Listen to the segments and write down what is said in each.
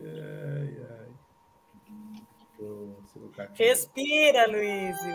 Ai, ai. Respira, Luísio.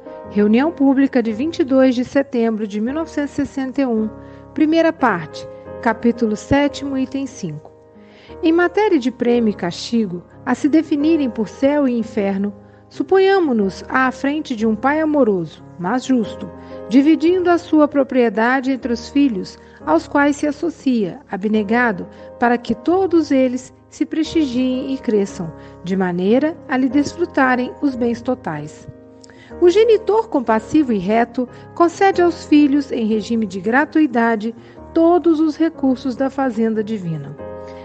Reunião pública de 22 de setembro de 1961. Primeira parte. Capítulo 7, item 5. Em matéria de prêmio e castigo, a se definirem por céu e inferno, suponhamos-nos à frente de um pai amoroso, mas justo, dividindo a sua propriedade entre os filhos aos quais se associa, abnegado, para que todos eles se prestigiem e cresçam, de maneira a lhe desfrutarem os bens totais. O genitor compassivo e reto concede aos filhos, em regime de gratuidade, todos os recursos da fazenda divina.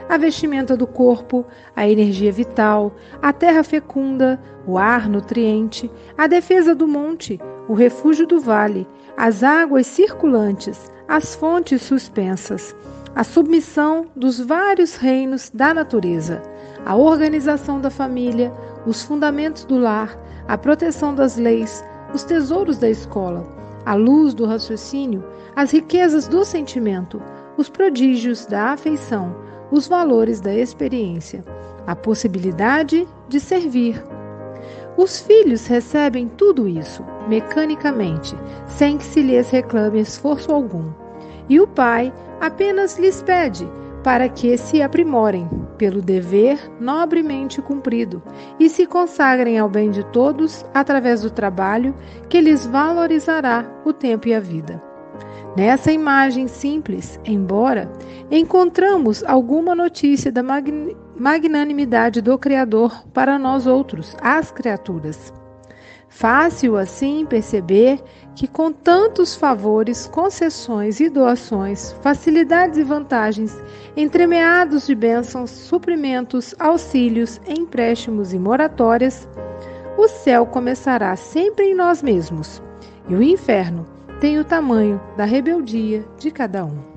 A vestimenta do corpo, a energia vital, a terra fecunda, o ar nutriente, a defesa do monte, o refúgio do vale, as águas circulantes, as fontes suspensas, a submissão dos vários reinos da natureza, a organização da família, os fundamentos do lar, a proteção das leis, os tesouros da escola, a luz do raciocínio, as riquezas do sentimento, os prodígios da afeição, os valores da experiência, a possibilidade de servir. Os filhos recebem tudo isso mecanicamente, sem que se lhes reclame esforço algum. E o pai apenas lhes pede para que se aprimorem pelo dever nobremente cumprido e se consagrem ao bem de todos através do trabalho que lhes valorizará o tempo e a vida. Nessa imagem simples, embora, encontramos alguma notícia da magnanimidade do Criador para nós outros, as criaturas. Fácil assim perceber que, com tantos favores, concessões e doações, facilidades e vantagens, entremeados de bênçãos, suprimentos, auxílios, empréstimos e moratórias, o céu começará sempre em nós mesmos, e o inferno tem o tamanho da rebeldia de cada um.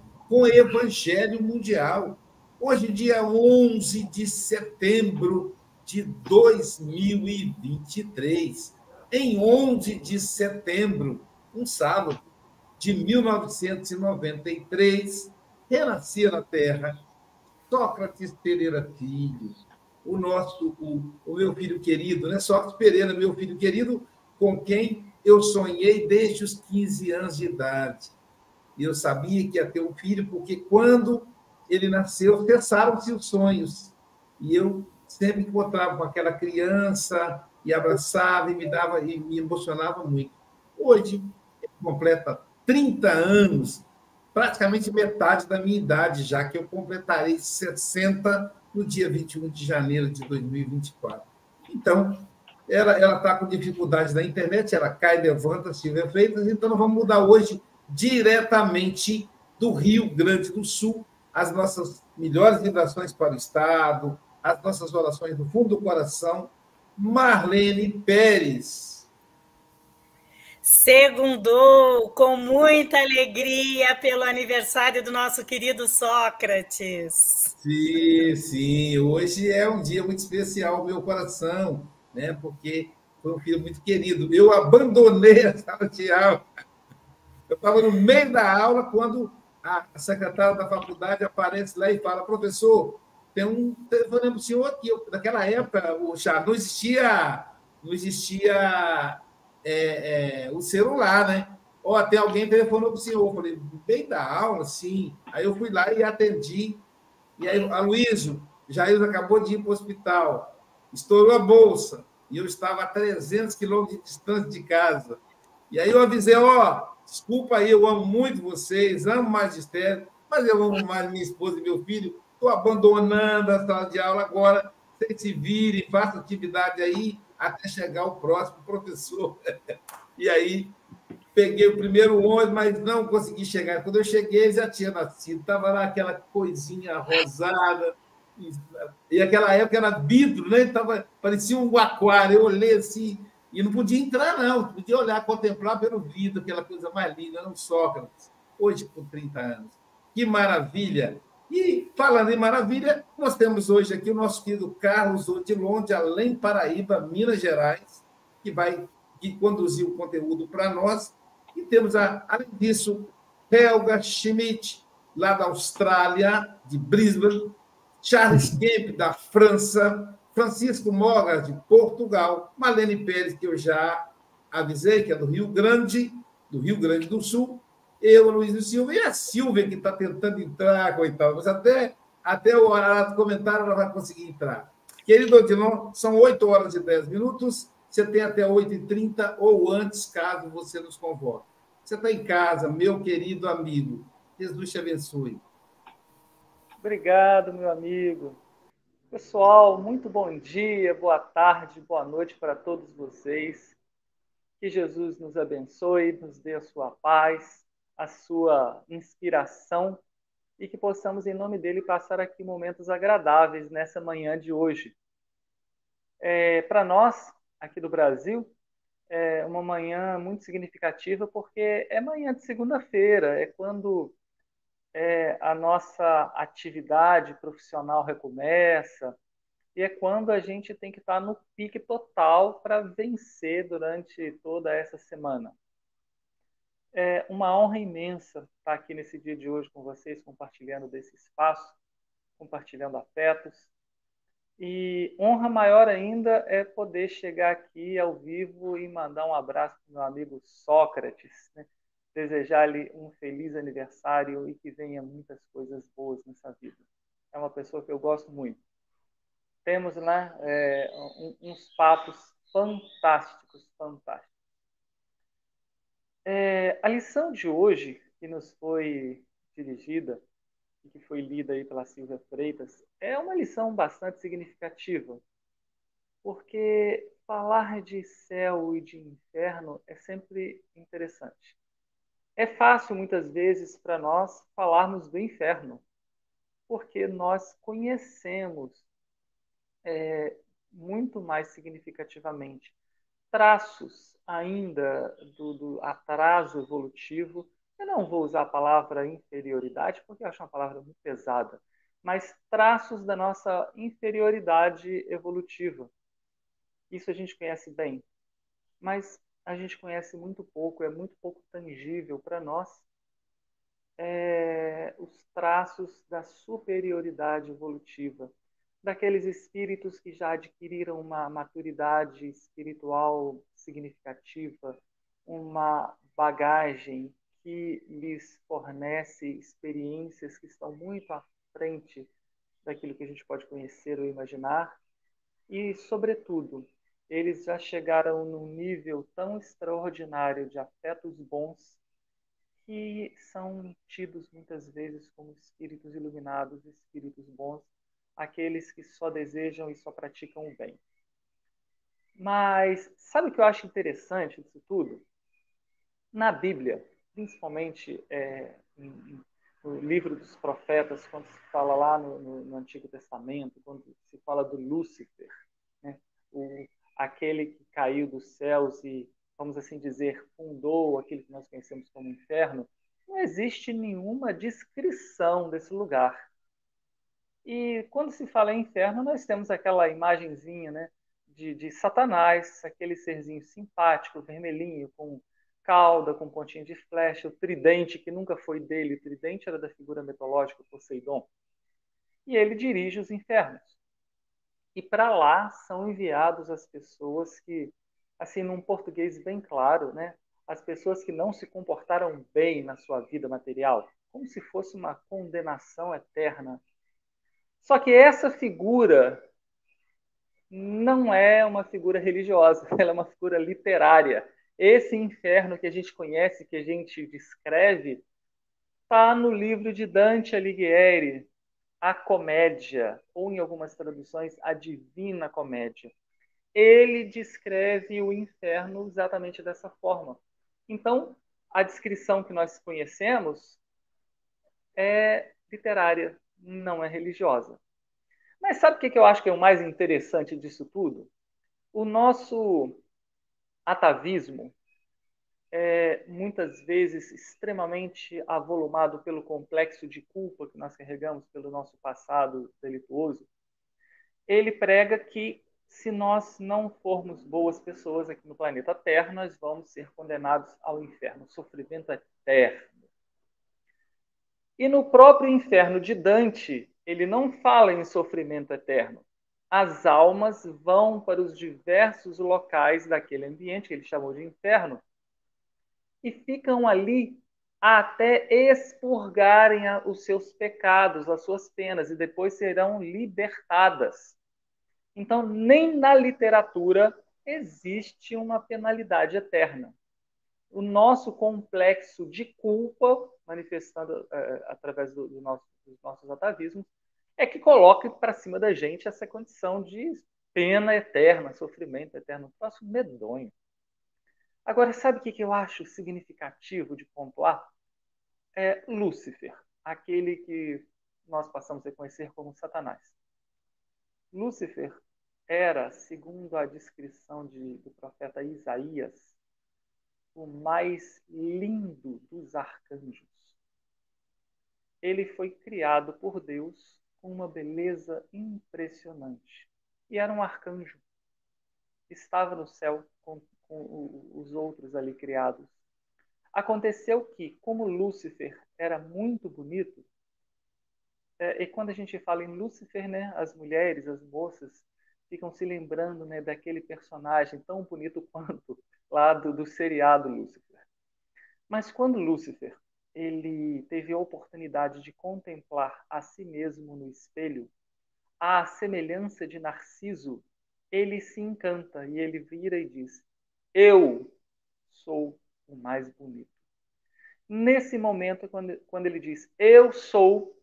com Evangelho Mundial. Hoje, dia 11 de setembro de 2023. Em 11 de setembro, um sábado de 1993, renascia na Terra Sócrates Pereira Filho, o nosso, o, o meu filho querido, né? Sócrates Pereira, meu filho querido, com quem eu sonhei desde os 15 anos de idade. E eu sabia que ia ter um filho, porque quando ele nasceu, cessaram-se os sonhos. E eu sempre encontrava com aquela criança e abraçava e me dava e me emocionava muito. Hoje, completa 30 anos, praticamente metade da minha idade, já que eu completarei 60 no dia 21 de janeiro de 2024. Então, ela está com dificuldades na internet, ela cai, levanta, Silvia Freitas, então nós vamos mudar hoje diretamente do Rio Grande do Sul as nossas melhores vibrações para o Estado, as nossas orações do fundo do coração. Marlene Pérez. Segundou com muita alegria pelo aniversário do nosso querido Sócrates. Sim, sim. Hoje é um dia muito especial no meu coração, né? Porque foi um filho muito querido. Eu abandonei a sala de aula. Eu estava no meio da aula quando a secretária da faculdade aparece lá e fala: professor, tem um telefone para o senhor aqui. naquela época, o já não existia, não existia é, é, o celular, né? Ou até alguém telefonou para o senhor. Eu falei, bem da aula, sim. Aí eu fui lá e atendi. E aí, a Luísio, Jair acabou de ir para o hospital, estourou a bolsa, e eu estava a 300 quilômetros de distância de casa. E aí eu avisei, ó, desculpa aí, eu amo muito vocês, amo magistério, mas eu amo mais minha esposa e meu filho. Estou abandonando a sala de aula agora. Vocês se virem, façam atividade aí, até chegar o próximo professor. E aí peguei o primeiro ônibus, mas não consegui chegar. Quando eu cheguei, já tinha nascido. Estava lá aquela coisinha rosada. E aquela época era vidro, né? Tava, parecia um aquário. Eu olhei assim, e não podia entrar, não. Podia olhar, contemplar pelo vidro, aquela coisa mais linda, um Sócrates. Hoje, com 30 anos. Que maravilha! E, falando em maravilha, nós temos hoje aqui o nosso querido Carlos Odilon, de Além Paraíba, Minas Gerais, que vai que conduzir o conteúdo para nós. E temos, a, além disso, Helga Schmidt, lá da Austrália, de Brisbane, Charles Kemp, da França, Francisco Mogas, de Portugal, Malene Pérez, que eu já avisei, que é do Rio Grande, do Rio Grande do Sul, eu, Luiz e Silva, e a Silvia, que está tentando entrar, coitado, mas até, até o horário do comentário ela vai conseguir entrar. Querido Odilon, são 8 horas e 10 minutos, você tem até 8h30 ou antes, caso você nos convoque. Você está em casa, meu querido amigo. Jesus te abençoe. Obrigado, meu amigo. Pessoal, muito bom dia, boa tarde, boa noite para todos vocês. Que Jesus nos abençoe, nos dê a sua paz, a sua inspiração e que possamos, em nome dele, passar aqui momentos agradáveis nessa manhã de hoje. É, Para nós, aqui do Brasil, é uma manhã muito significativa porque é manhã de segunda-feira, é quando é, a nossa atividade profissional recomeça e é quando a gente tem que estar no pique total para vencer durante toda essa semana. É uma honra imensa estar aqui nesse dia de hoje com vocês, compartilhando desse espaço, compartilhando afetos. E honra maior ainda é poder chegar aqui ao vivo e mandar um abraço para meu amigo Sócrates, né? Desejar-lhe um feliz aniversário e que venha muitas coisas boas nessa vida. É uma pessoa que eu gosto muito. Temos né, é, uns papos fantásticos, fantásticos. É, a lição de hoje, que nos foi dirigida e que foi lida aí pela Silvia Freitas, é uma lição bastante significativa, porque falar de céu e de inferno é sempre interessante. É fácil, muitas vezes, para nós falarmos do inferno, porque nós conhecemos é, muito mais significativamente traços ainda do, do, atraso evolutivo. Eu não vou usar a palavra inferioridade, porque eu acho uma palavra muito pesada, mas traços da nossa inferioridade evolutiva. Isso a gente conhece bem, mas a gente conhece muito pouco, é muito pouco tangível para nós é, os traços da superioridade evolutiva daqueles espíritos que já adquiriram uma maturidade espiritual significativa, uma bagagem que lhes fornece experiências que estão muito à frente daquilo que a gente pode conhecer ou imaginar. E, sobretudo, eles já chegaram num nível tão extraordinário de afetos bons que são tidos muitas vezes como espíritos iluminados, espíritos bons, aqueles que só desejam e só praticam o bem. Mas sabe o que eu acho interessante disso tudo? Na Bíblia, principalmente é, no livro dos profetas, quando se fala lá no, no, no Antigo Testamento, quando se fala do Lúcifer, né? o, aquele que caiu dos céus e, vamos assim dizer, fundou aquilo que nós conhecemos como inferno, não existe nenhuma descrição desse lugar. E quando se fala em inferno, nós temos aquela imagenzinha né, de, de Satanás, aquele serzinho simpático, vermelhinho, com cauda, com pontinha de flecha, o tridente, que nunca foi dele, o tridente era da figura mitológica Poseidon. E ele dirige os infernos. E para lá são enviados as pessoas que, assim, num português bem claro, né, as pessoas que não se comportaram bem na sua vida material, como se fosse uma condenação eterna só que essa figura não é uma figura religiosa, ela é uma figura literária. Esse inferno que a gente conhece, que a gente descreve, está no livro de Dante Alighieri, A Comédia, ou em algumas traduções, A Divina Comédia. Ele descreve o inferno exatamente dessa forma. Então, a descrição que nós conhecemos é literária, não é religiosa. Mas sabe o que eu acho que é o mais interessante disso tudo? O nosso atavismo é muitas vezes extremamente avolumado pelo complexo de culpa que nós carregamos pelo nosso passado delituoso. Ele prega que se nós não formos boas pessoas aqui no planeta Terra, nós vamos ser condenados ao inferno, sofrimento eterno. E no próprio inferno de Dante, ele não fala em sofrimento eterno. As almas vão para os diversos locais daquele ambiente que ele chamou de inferno e ficam ali até expurgarem os seus pecados, as suas penas, e depois serão libertadas. Então, nem na literatura existe uma penalidade eterna. O nosso complexo de culpa manifestando é, através do, do nosso, dos nossos atavismos, é que coloque para cima da gente essa condição de pena eterna, sofrimento eterno, um troço medonho. Agora, sabe o que eu acho significativo de pontuar? É Lúcifer, aquele que nós passamos a conhecer como Satanás. Lúcifer era, segundo a descrição de, do profeta Isaías, o mais lindo dos arcanjos ele foi criado por Deus com uma beleza impressionante. E era um arcanjo. Estava no céu os outros ali criados. Aconteceu que, como Lúcifer era muito bonito, é, e quando a gente fala em Lúcifer, né, as mulheres, as moças, ficam se lembrando né, daquele personagem tão bonito quanto lá do, do seriado Lúcifer. Mas quando Lúcifer ele teve a oportunidade de contemplar a si mesmo no espelho, à semelhança de Narciso, ele se encanta e ele vira e diz: Eu sou o mais bonito. Nesse momento, quando, quando ele diz eu sou,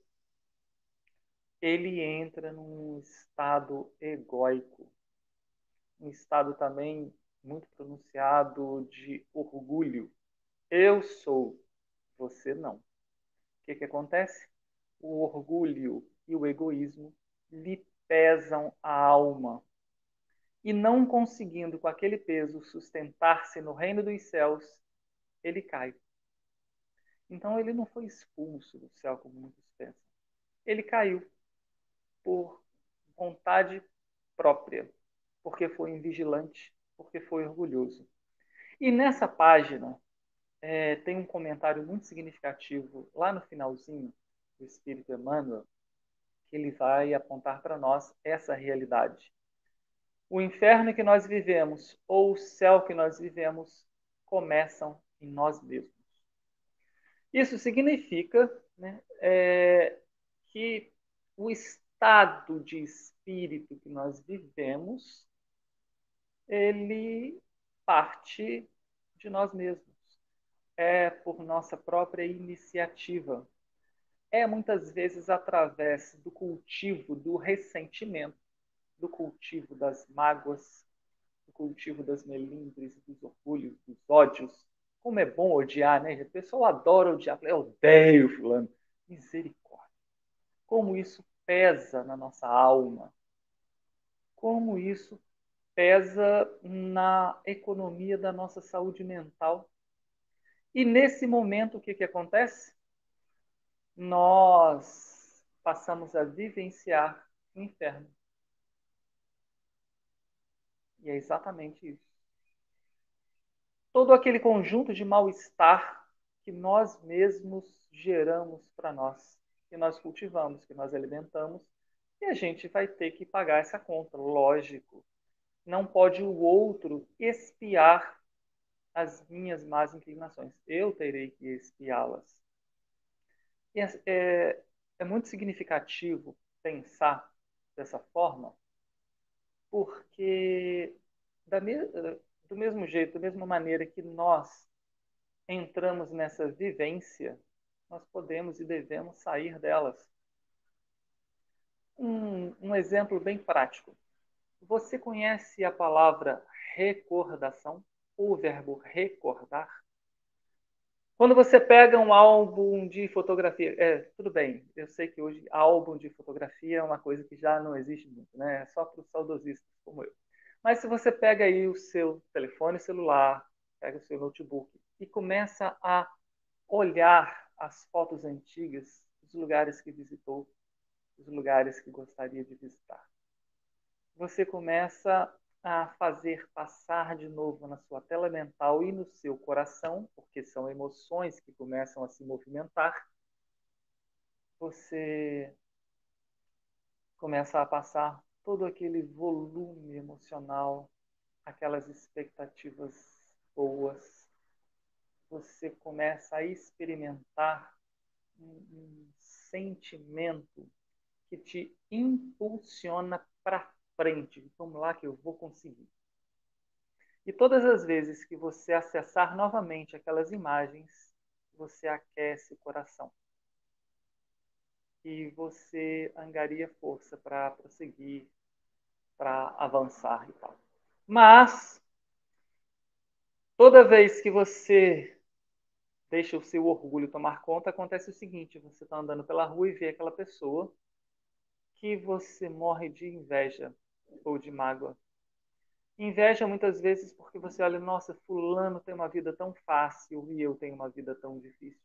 ele entra num estado egóico, um estado também muito pronunciado de orgulho. Eu sou, você não. O que, que acontece? O orgulho e o egoísmo lhe pesam a alma. E não conseguindo com aquele peso sustentar-se no reino dos céus, ele cai. Então ele não foi expulso do céu como muitos pensam. Ele caiu por vontade própria, porque foi invigilante, porque foi orgulhoso. E nessa página é, tem um comentário muito significativo lá no finalzinho do Espírito Emmanuel, que ele vai apontar para nós essa realidade. O inferno que nós vivemos ou o céu que nós vivemos começam em nós mesmos. Isso significa né, é, que o estado de espírito que nós vivemos, ele parte de nós mesmos. É por nossa própria iniciativa. É muitas vezes através do cultivo do ressentimento, do cultivo das mágoas, do cultivo das melindres, dos orgulhos, dos ódios, como é bom odiar, né? O pessoal adora odiar. Eu odeio fulano. Misericórdia. Como isso pesa na nossa alma. Como isso pesa na economia da nossa saúde mental. E nesse momento, o que, que acontece? Nós passamos a vivenciar o inferno. E é exatamente isso todo aquele conjunto de mal-estar que nós mesmos geramos para nós, que nós cultivamos, que nós alimentamos, e a gente vai ter que pagar essa conta, lógico. Não pode o outro espiar as minhas más inclinações. Eu terei que espiá-las. É, é, é muito significativo pensar dessa forma, porque da, do mesmo jeito, da mesma maneira que nós entramos nessa vivência, nós podemos e devemos sair delas. Um, um exemplo bem prático. Você conhece a palavra recordação, ou o verbo recordar? Quando você pega um álbum de fotografia, é, tudo bem, eu sei que hoje álbum de fotografia é uma coisa que já não existe muito, né? É só para os saudosistas como eu. Mas se você pega aí o seu telefone celular, pega o seu notebook e começa a olhar as fotos antigas dos lugares que visitou, dos lugares que gostaria de visitar. Você começa a fazer passar de novo na sua tela mental e no seu coração, porque são emoções que começam a se movimentar. Você começa a passar todo aquele volume emocional, aquelas expectativas boas, você começa a experimentar um, sentimento que te impulsiona para frente. Vamos lá que eu vou conseguir. E todas as vezes que você acessar novamente aquelas imagens, você aquece o coração. E você angaria força para prosseguir, para avançar e tal. Mas toda vez que você deixa o seu orgulho tomar conta, acontece o seguinte: você está andando pela rua e vê aquela pessoa que você morre de inveja ou de mágoa. Inveja muitas vezes porque você olha, nossa, fulano tem uma vida tão fácil e eu tenho uma vida tão difícil.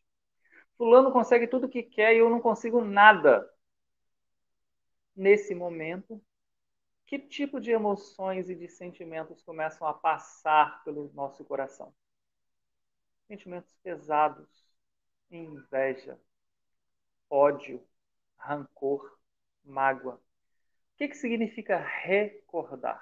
Fulano consegue tudo o que quer e eu não consigo nada. Nesse momento, que tipo de emoções e de sentimentos começam a passar pelo nosso coração? Sentimentos pesados, inveja, ódio, rancor, mágoa. Que, que significa recordar?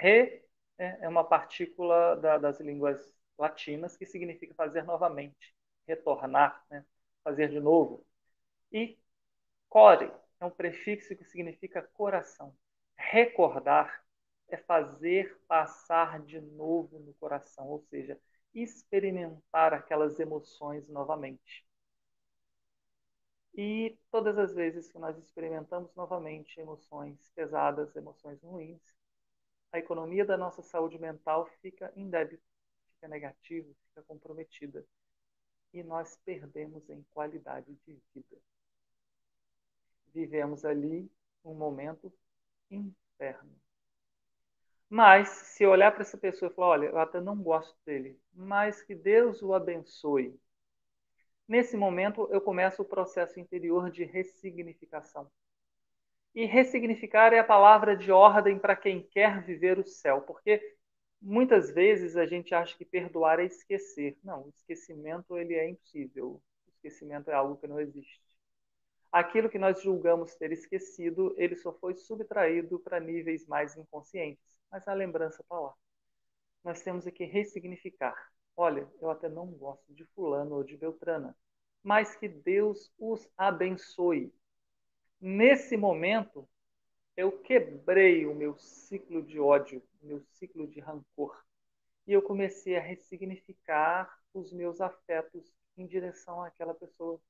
Re é uma partícula da, das línguas latinas que significa fazer novamente, retornar, né? fazer de novo. E core é um prefixo que significa coração recordar é fazer passar de novo no coração, ou seja, experimentar aquelas emoções novamente. E todas as vezes que nós experimentamos novamente emoções pesadas, emoções ruins, a economia da nossa saúde mental fica em débito, fica negativa, fica comprometida. E nós perdemos em qualidade de vida. Vivemos ali um momento inferno. Mas, se olhar para essa pessoa e falar, olha, eu até não gosto dele, mas que Deus o abençoe, Nesse momento, eu começo o processo interior de ressignificação. E ressignificar é a palavra de ordem para quem quer viver o céu, porque muitas vezes a gente acha que perdoar é esquecer. Não, o esquecimento ele é impossível. O esquecimento é algo que não existe. Aquilo que nós julgamos ter esquecido, ele só foi subtraído para níveis mais inconscientes, mas a lembrança está lá. Nós temos que ressignificar. Olha, eu até não gosto de fulano ou de Beltrana, mas que Deus os abençoe. Nesse momento, eu quebrei o meu ciclo de ódio, o meu ciclo de rancor, e eu comecei a ressignificar os meus afetos em direção àquela pessoa.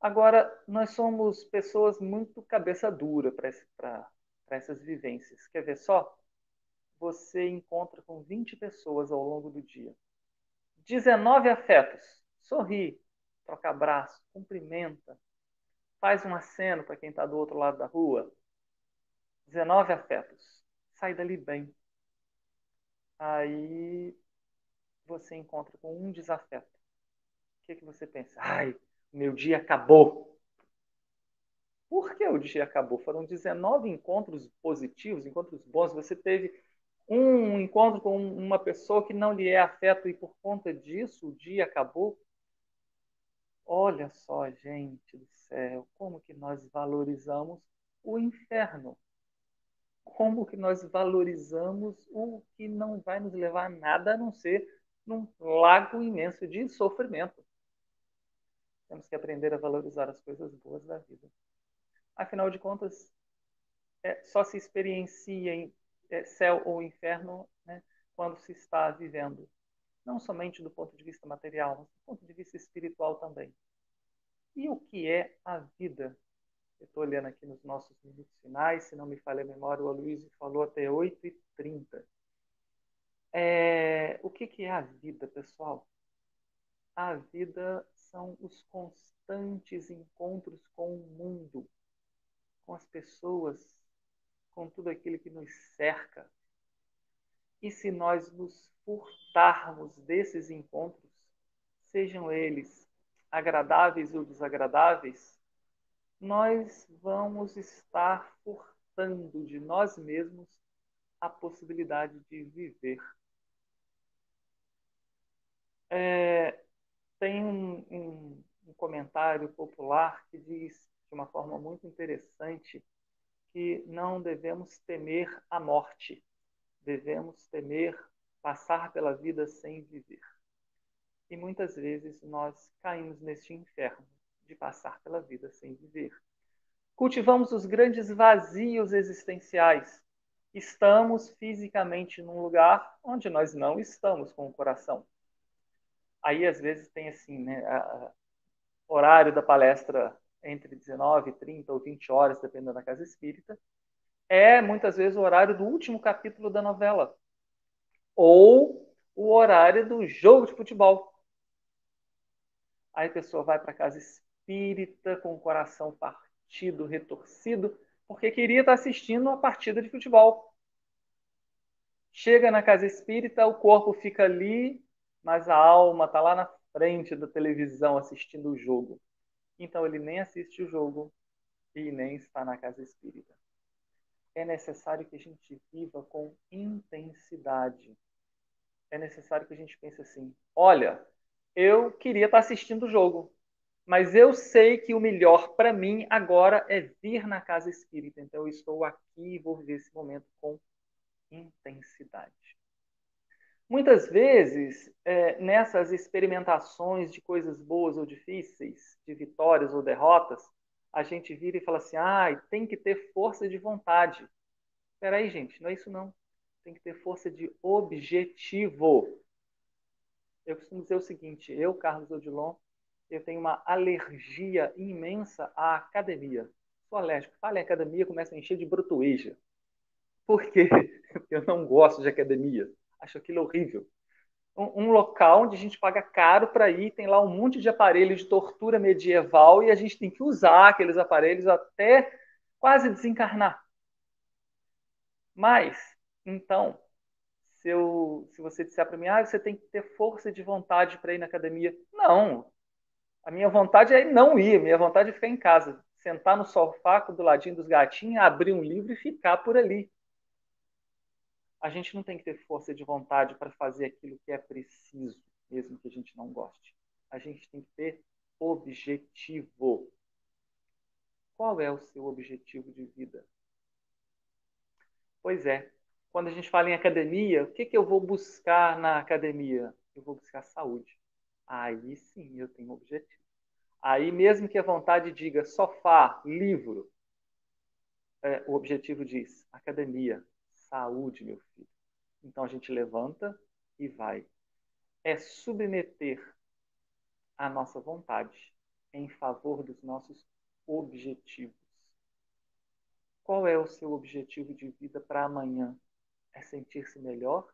Agora, nós somos pessoas muito cabeça dura para essas vivências. Quer ver só? Você encontra com 20 pessoas ao longo do dia. 19 afetos sorri, troca abraço, cumprimenta, faz um aceno para quem está do outro lado da rua. 19 afetos. Sai dali bem. Aí você encontra com um desafeto. O que, que você pensa? Ai, meu dia acabou. Por que o dia acabou? Foram 19 encontros positivos, encontros bons. Você teve um encontro com uma pessoa que não lhe é afeto e por conta disso o dia acabou. Olha só, gente do céu, como que nós valorizamos o inferno. Como que nós valorizamos o que não vai nos levar a nada a não ser num lago imenso de sofrimento. Temos que aprender a valorizar as coisas boas da vida. Afinal de contas, é, só se experiencia em céu ou inferno né, quando se está vivendo não somente do ponto de vista material, mas do ponto de vista espiritual também. E o que é a vida? Eu estou olhando aqui nos nossos minutos finais, se não me falha a memória, o Aloysio falou até 8h30. É, o que, que é a vida, pessoal? A vida são os constantes encontros com o mundo, com as pessoas, com tudo aquilo que nos cerca, e se nós nos furtarmos desses encontros, sejam eles agradáveis ou desagradáveis, nós vamos estar furtando de nós mesmos a possibilidade de viver. É, tem um, um, um comentário popular que diz de uma forma muito interessante que não devemos temer a morte, devemos temer passar pela vida sem viver. E muitas vezes nós caímos neste inferno de passar pela vida sem viver. Cultivamos os grandes vazios existenciais. Estamos fisicamente num lugar onde nós não estamos com o coração. Aí, às vezes, tem assim, né, a, horário da palestra entre 19, 30 ou 20 horas, dependendo da casa espírita é muitas vezes o horário do último capítulo da novela ou o horário do jogo de futebol. Aí a pessoa vai para casa espírita com o coração partido, retorcido, porque queria estar assistindo uma partida de futebol. Chega na casa espírita, o corpo fica ali, mas a alma está lá na frente da televisão assistindo o jogo. Então ele nem assiste o jogo e nem está na casa espírita é necessário que a gente viva com intensidade. É necessário que a gente pense assim: olha, eu queria estar assistindo o jogo, mas eu sei que o melhor para mim agora é vir na casa espírita. Então eu estou aqui e vou viver esse momento com intensidade. Muitas vezes, é, nessas experimentações de coisas boas ou difíceis, de vitórias ou derrotas, a gente vira e fala assim: ah, tem que ter força de vontade. Espera aí, gente, não é isso não. Tem que ter força de objetivo. Eu costumo dizer o seguinte, eu, Carlos Odilon, eu tenho uma alergia imensa à academia. Sou alérgico. Fala em academia, começa a encher de brutueja. Por quê? Porque eu não gosto de academia. Acho aquilo horrível. Um, um local onde a gente paga caro para ir, tem lá um monte de aparelhos de tortura medieval e a gente tem que usar aqueles aparelhos até quase desencarnar. Mas, então, se, eu, se você disser para mim, ah, você tem que ter força de vontade para ir na academia. Não. A minha vontade é não ir, a minha vontade é ficar em casa, sentar no sofá do ladinho dos gatinhos, abrir um livro e ficar por ali. A gente não tem que ter força de vontade para fazer aquilo que é preciso, mesmo que a gente não goste. A gente tem que ter objetivo. Qual é o seu objetivo de vida? Pois é, quando a gente fala em academia, o que, que eu vou buscar na academia? Eu vou buscar saúde. Aí sim eu tenho um objetivo. Aí, mesmo que a vontade diga sofá, livro, é, o objetivo diz academia, saúde, meu filho. Então a gente levanta e vai. É submeter a nossa vontade em favor dos nossos objetivos. Qual é o seu objetivo de vida para amanhã? É sentir-se melhor?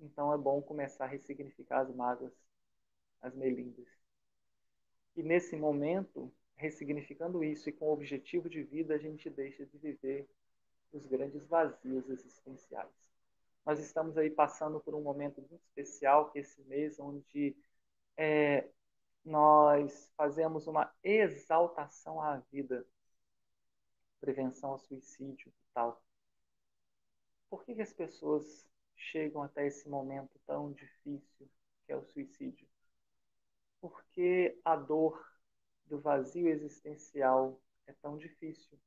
Então é bom começar a ressignificar as mágoas, as melindres. E nesse momento, ressignificando isso e com o objetivo de vida, a gente deixa de viver os grandes vazios existenciais. Nós estamos aí passando por um momento muito especial, que é esse mês, onde é, nós fazemos uma exaltação à vida, prevenção ao suicídio e tal. Por que, que as pessoas chegam até esse momento tão difícil que é o suicídio? Porque a dor do vazio existencial é tão difícil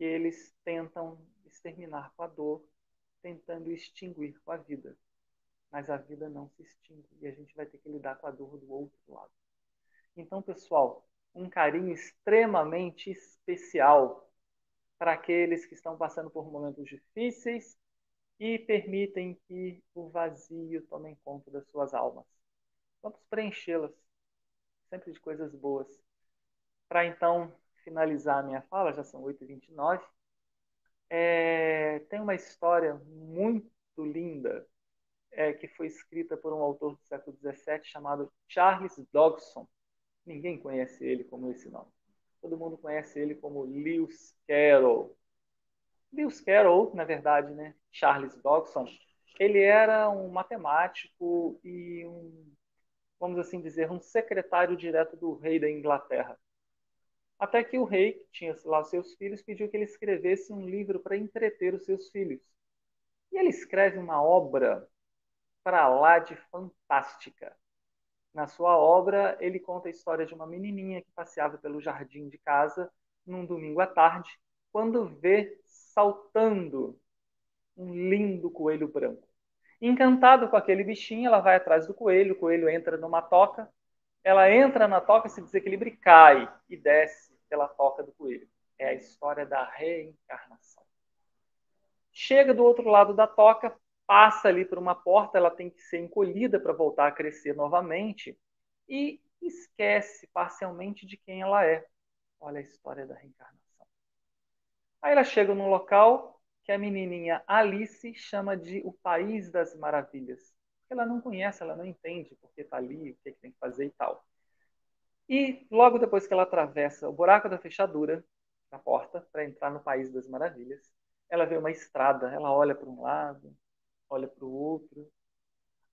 que eles tentam exterminar com a dor, tentando extinguir com a vida. Mas a vida não se extingue e a gente vai ter que lidar com a dor do outro lado. Então, pessoal, um carinho extremamente especial para aqueles que estão passando por momentos difíceis e permitem que o vazio tome conta das suas almas. Vamos preenchê-las sempre de coisas boas. Para então finalizar a minha fala, já são 8h29, é, tem uma história muito linda é, que foi escrita por um autor do século XVII chamado Charles Dodgson. Ninguém conhece ele como esse nome. Todo mundo conhece ele como Lewis Carroll. Lewis Carroll, na verdade, né, Charles Dodgson, ele era um matemático e um vamos assim dizer, um secretário direto do rei da Inglaterra. Até que o rei, que tinha lá seus filhos, pediu que ele escrevesse um livro para entreter os seus filhos. E ele escreve uma obra para lá de fantástica. Na sua obra, ele conta a história de uma menininha que passeava pelo jardim de casa num domingo à tarde, quando vê saltando um lindo coelho branco. Encantado com aquele bichinho, ela vai atrás do coelho, o coelho entra numa toca, ela entra na toca, se desequilibra e cai e desce pela toca do coelho. É a história da reencarnação. Chega do outro lado da toca, passa ali por uma porta, ela tem que ser encolhida para voltar a crescer novamente e esquece parcialmente de quem ela é. Olha a história da reencarnação. Aí ela chega num local que a menininha Alice chama de o País das Maravilhas. Ela não conhece, ela não entende porque está ali, o que, é que tem que fazer e tal. E logo depois que ela atravessa o buraco da fechadura da porta para entrar no País das Maravilhas, ela vê uma estrada, ela olha para um lado, olha para o outro,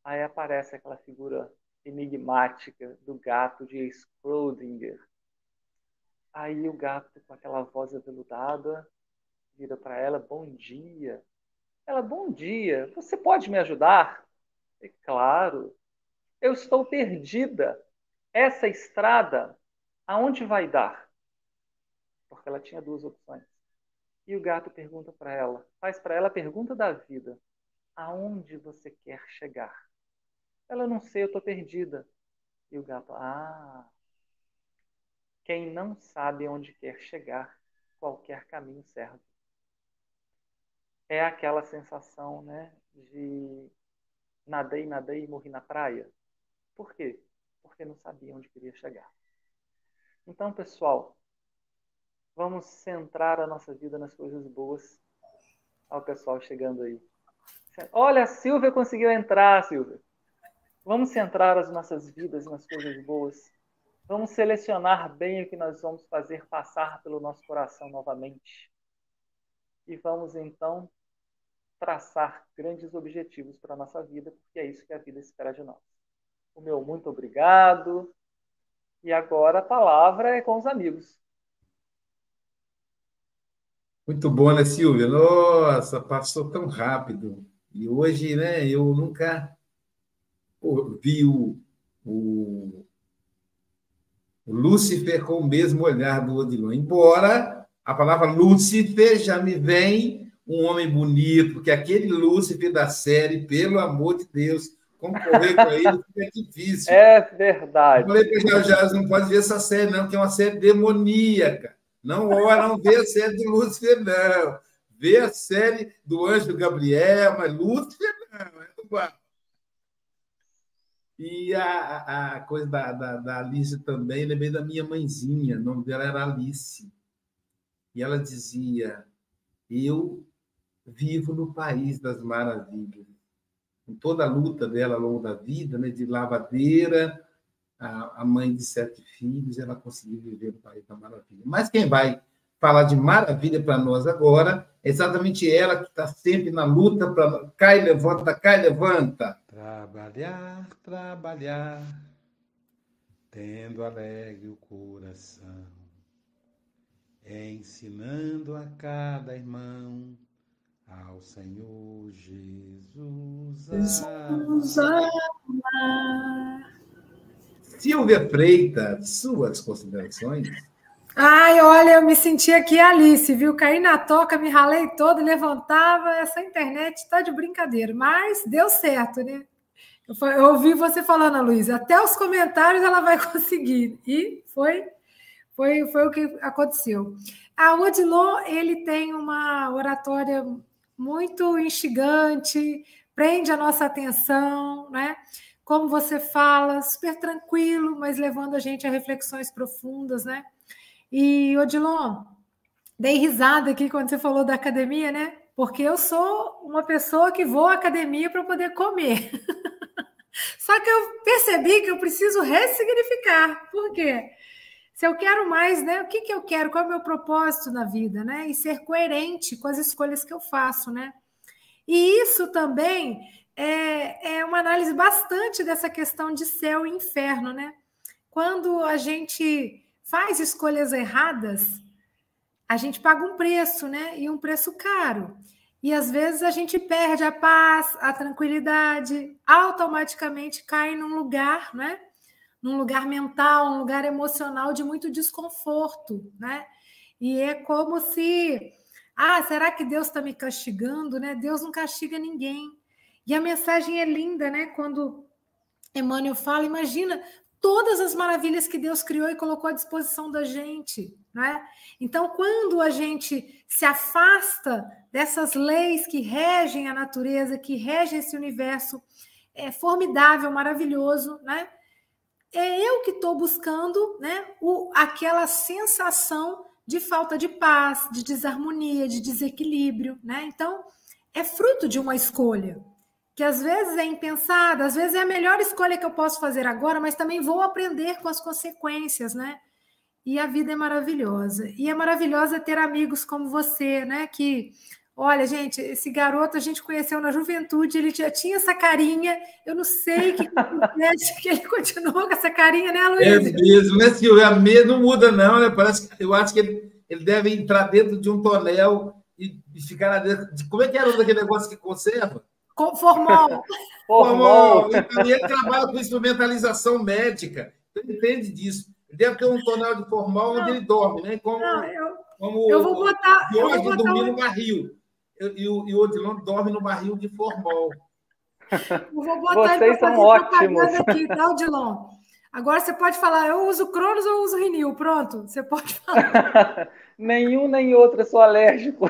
aí aparece aquela figura enigmática do gato de Schrödinger. Aí o gato, com aquela voz aveludada, vira para ela, bom dia. Ela, bom dia, você pode me ajudar? É claro, eu estou perdida. Essa estrada, aonde vai dar? Porque ela tinha duas opções. E o gato pergunta para ela, faz para ela a pergunta da vida: aonde você quer chegar? Ela não sei, eu estou perdida. E o gato, ah, quem não sabe onde quer chegar, qualquer caminho serve. é aquela sensação né, de nadei, nadei e morri na praia. Por quê? Porque não sabia onde queria chegar. Então, pessoal, vamos centrar a nossa vida nas coisas boas. Olha o pessoal chegando aí. Olha, a Silvia conseguiu entrar, Silvia. Vamos centrar as nossas vidas nas coisas boas. Vamos selecionar bem o que nós vamos fazer passar pelo nosso coração novamente. E vamos então traçar grandes objetivos para a nossa vida, porque é isso que a vida espera de nós. O meu muito obrigado. E agora a palavra é com os amigos. Muito bom, né, Silvia? Nossa, passou tão rápido. E hoje, né, eu nunca vi o, o, o Lúcifer com o mesmo olhar do Odilon. Embora a palavra Lúcifer já me vem um homem bonito, que aquele Lúcifer da série, pelo amor de Deus, concorrer com ele é difícil. É verdade. Eu falei para o Jazz, não pode ver essa série, não, que é uma série demoníaca. Não ora, não vê a série do Lúcifer, não. Vê a série do Anjo Gabriel, mas Lúcifer não, é igual. E a, a coisa da, da, da Alice também, lembrei da minha mãezinha, o nome dela era Alice. E ela dizia: Eu vivo no país das maravilhas. Com toda a luta dela ao longo da vida, né, de lavadeira, a, a mãe de sete filhos, ela conseguiu viver no país da maravilha. Mas quem vai falar de maravilha para nós agora é exatamente ela que está sempre na luta para cai, levanta, cai, levanta. Trabalhar, trabalhar, tendo alegre o coração, ensinando a cada irmão ao Senhor Jesus. Jesus amar. Silvia Freitas, suas considerações? Ai, olha, eu me senti aqui Alice, viu? Caí na toca, me ralei todo, levantava. Essa internet está de brincadeira, mas deu certo, né? Eu, eu ouvi você falando, Luísa, até os comentários ela vai conseguir. E foi, foi, foi o que aconteceu. A Odilon, ele tem uma oratória muito instigante, prende a nossa atenção, né? Como você fala, super tranquilo, mas levando a gente a reflexões profundas, né? E, Odilon, dei risada aqui quando você falou da academia, né? Porque eu sou uma pessoa que vou à academia para poder comer. Só que eu percebi que eu preciso ressignificar. Por quê? Se eu quero mais, né? O que, que eu quero? Qual é o meu propósito na vida, né? E ser coerente com as escolhas que eu faço, né? E isso também é, é uma análise bastante dessa questão de céu e inferno, né? Quando a gente faz escolhas erradas, a gente paga um preço, né? E um preço caro. E às vezes a gente perde a paz, a tranquilidade, automaticamente cai num lugar, né? Num lugar mental, um lugar emocional de muito desconforto, né? E é como se, ah, será que Deus está me castigando, né? Deus não castiga ninguém. E a mensagem é linda, né? Quando Emmanuel fala, imagina todas as maravilhas que Deus criou e colocou à disposição da gente, né? Então, quando a gente se afasta dessas leis que regem a natureza, que regem esse universo é formidável, maravilhoso, né? É eu que estou buscando né, o, aquela sensação de falta de paz, de desarmonia, de desequilíbrio. Né? Então, é fruto de uma escolha, que às vezes é impensada, às vezes é a melhor escolha que eu posso fazer agora, mas também vou aprender com as consequências, né? E a vida é maravilhosa. E é maravilhosa ter amigos como você, né? Que Olha, gente, esse garoto a gente conheceu na juventude, ele já tinha essa carinha. Eu não sei que que ele continuou com essa carinha, né, Luiz? É mesmo, né, Silvia? A meia não muda, não, né? Parece que eu acho que ele, ele deve entrar dentro de um tonel e, e ficar lá dentro. Como é que era aquele negócio que conserva? Formol. Formol. Então, ele trabalha com instrumentalização médica. Então, ele entende disso. Ele deve ter um tonel de formal onde ele dorme, né? Como, não, eu, como eu vou botar. Eu vou botar dormir um... no barril e o, e o Odilon dorme no barril de formol. Eu vou botar Vocês são ótimos. Aqui, tá, Odilon? Agora você pode falar, eu uso Cronos ou uso Rinil? Pronto, você pode falar. Nenhum nem outro, eu sou alérgico.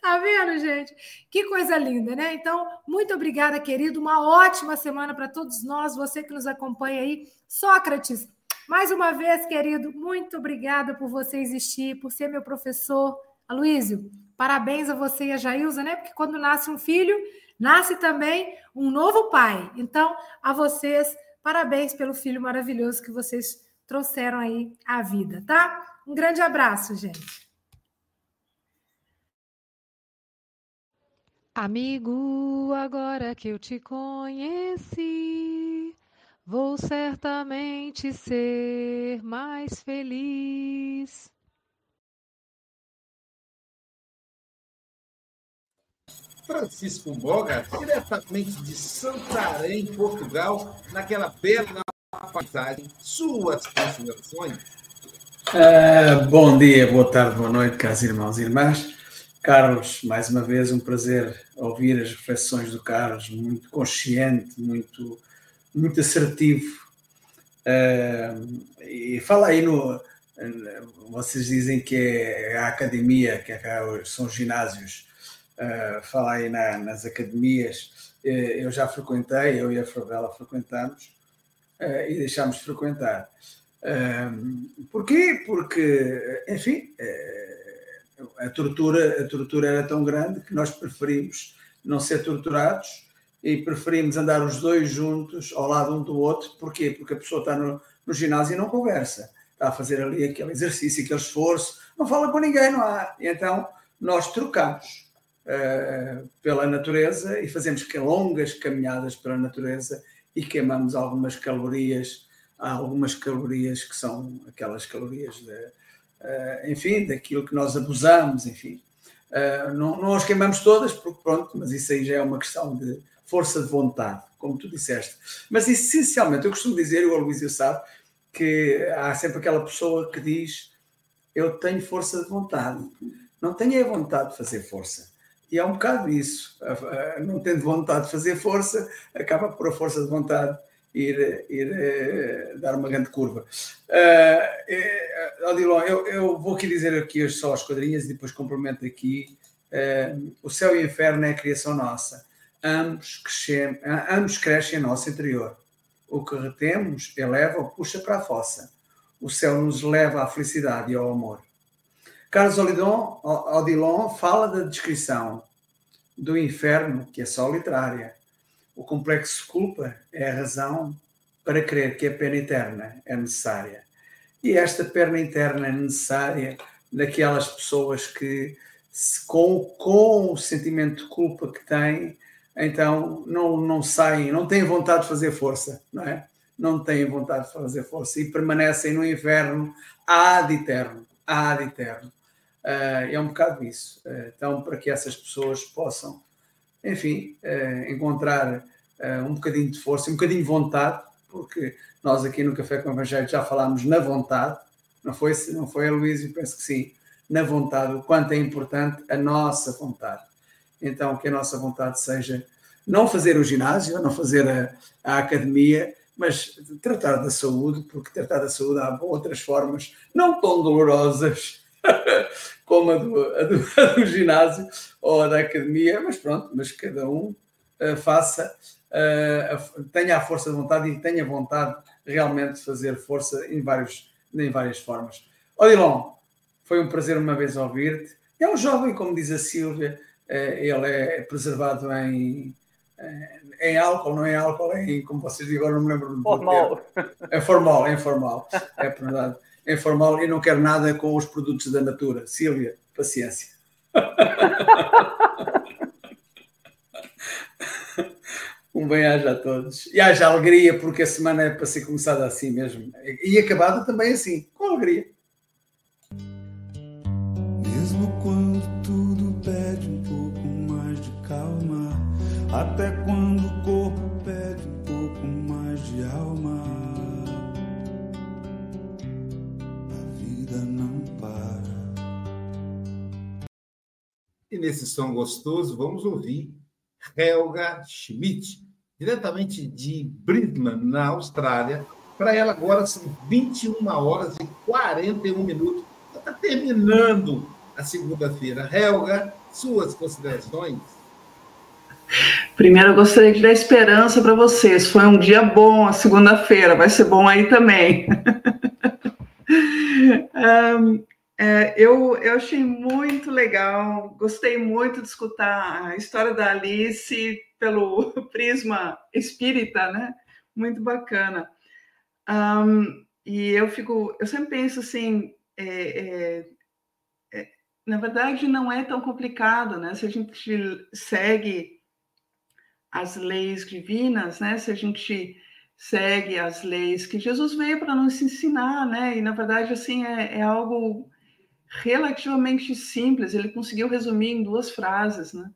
Tá vendo, gente? Que coisa linda, né? Então, muito obrigada, querido. Uma ótima semana para todos nós, você que nos acompanha aí. Sócrates, mais uma vez, querido, muito obrigada por você existir, por ser meu professor. Aloísio, parabéns a você e a Jailza, né? Porque quando nasce um filho, nasce também um novo pai. Então, a vocês, parabéns pelo filho maravilhoso que vocês trouxeram aí à vida, tá? Um grande abraço, gente. Amigo, agora que eu te conheci, vou certamente ser mais feliz. Francisco Boga, diretamente de Santarém, Portugal, naquela bela paisagem, suas considerações. Uh, bom dia, boa tarde, boa noite, caros irmãos e irmãs. Carlos, mais uma vez um prazer ouvir as reflexões do Carlos, muito consciente, muito, muito assertivo. Uh, e fala aí no. Vocês dizem que é a academia, que é, são os ginásios. Uh, fala aí na, nas academias. Uh, eu já frequentei, eu e a Favela frequentamos uh, e deixámos de frequentar. porquê? Porque, enfim a tortura, a tortura era tão grande que nós preferimos não ser torturados e preferimos andar os dois juntos ao lado um do outro. Porquê? Porque a pessoa está no, no ginásio e não conversa. Está a fazer ali aquele exercício, aquele esforço, não fala com ninguém, não há. E então nós trocamos uh, pela natureza e fazemos longas caminhadas pela natureza e queimamos algumas calorias, há algumas calorias que são aquelas calorias de, uh, enfim, daquilo que nós abusamos, enfim. Uh, não, não as queimamos todas, porque pronto, mas isso aí já é uma questão de força de vontade, como tu disseste. Mas essencialmente, eu costumo dizer, e o Aloysio sabe, que há sempre aquela pessoa que diz eu tenho força de vontade. Não tenho a vontade de fazer força. E é um bocado isso. Não tendo vontade de fazer força, acaba por a força de vontade ir, ir uh, dar uma grande curva. Uh, Odilon, eu, eu, vou aqui dizer aqui só as quadrinhas e depois complemento aqui. Uh, o céu e o inferno é a criação nossa. Ambos, crescem, ambos crescem em nosso interior. O que retemos eleva ou puxa para a fossa. O céu nos leva à felicidade e ao amor. Carlos Odilon, fala da descrição do inferno, que é só literária, o complexo culpa é a razão para crer que a pena interna é necessária. E esta pena interna é necessária daquelas pessoas que, com, com o sentimento de culpa que têm, então não, não saem, não têm vontade de fazer força, não é? Não têm vontade de fazer força e permanecem no inferno ad eterno, ad eterno. Uh, é um bocado isso. Uh, então, para que essas pessoas possam enfim, uh, encontrar um bocadinho de força, um bocadinho de vontade, porque nós aqui no Café com o Evangelho já falámos na vontade, não foi, não foi, Luísio? Penso que sim, na vontade, o quanto é importante a nossa vontade. Então, que a nossa vontade seja não fazer o ginásio, não fazer a, a academia, mas tratar da saúde, porque tratar da saúde há outras formas, não tão dolorosas como a do, a do, a do ginásio ou a da academia, mas pronto, mas cada um uh, faça, uh, tenha a força de vontade e tenha vontade realmente de fazer força em, vários, em várias formas. Odilon, foi um prazer uma vez ouvir-te. É um jovem, como diz a Silvia, uh, ele é preservado em, em álcool, não é álcool, é em, como vocês dizem, agora não me lembro Formal. É formal, é informal, é verdade. É formal e não quero nada com os produtos da natura. Silvia, paciência. um bem-aja a todos. E haja alegria, porque a semana é para ser começada assim mesmo. E acabada também assim, com alegria. Mesmo quando tudo pede um pouco mais de calma, até quando E nesse som gostoso, vamos ouvir Helga Schmidt, diretamente de Brisbane, na Austrália. Para ela agora são 21 horas e 41 minutos. Está terminando a segunda-feira. Helga, Suas considerações? Primeiro, eu gostaria de dar esperança para vocês. Foi um dia bom a segunda-feira, vai ser bom aí também. um, é, eu, eu achei muito legal, gostei muito de escutar a história da Alice pelo prisma espírita, né? Muito bacana. Um, e eu fico, eu sempre penso assim, é, é, é, na verdade não é tão complicado, né? Se a gente segue as leis divinas, né? Se a gente segue as leis que Jesus veio para nos ensinar, né? E na verdade assim é, é, algo relativamente simples. Ele conseguiu resumir em duas frases, né?